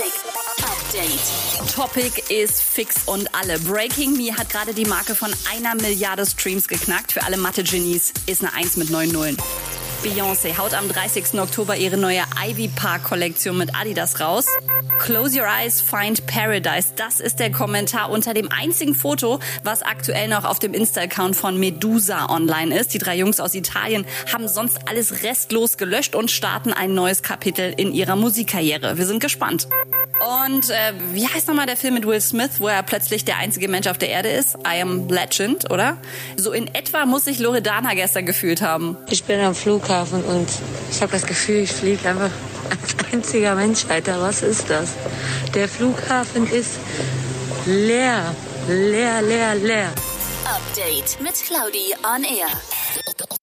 Classic Update. Topic ist fix und alle. Breaking Me hat gerade die Marke von einer Milliarde Streams geknackt. Für alle Mathe-Genies ist eine 1 mit 9 Nullen. Beyoncé haut am 30. Oktober ihre neue Ivy Park Kollektion mit Adidas raus. Close your eyes, find paradise. Das ist der Kommentar unter dem einzigen Foto, was aktuell noch auf dem Insta-Account von Medusa online ist. Die drei Jungs aus Italien haben sonst alles restlos gelöscht und starten ein neues Kapitel in ihrer Musikkarriere. Wir sind gespannt. Und äh, wie heißt nochmal der Film mit Will Smith, wo er plötzlich der einzige Mensch auf der Erde ist? I am Legend, oder? So in etwa muss sich Loredana gestern gefühlt haben. Ich bin am Flughafen und ich habe das Gefühl, ich fliege einfach als einziger Mensch weiter. Was ist das? Der Flughafen ist leer, leer, leer, leer. Update mit Claudi on Air.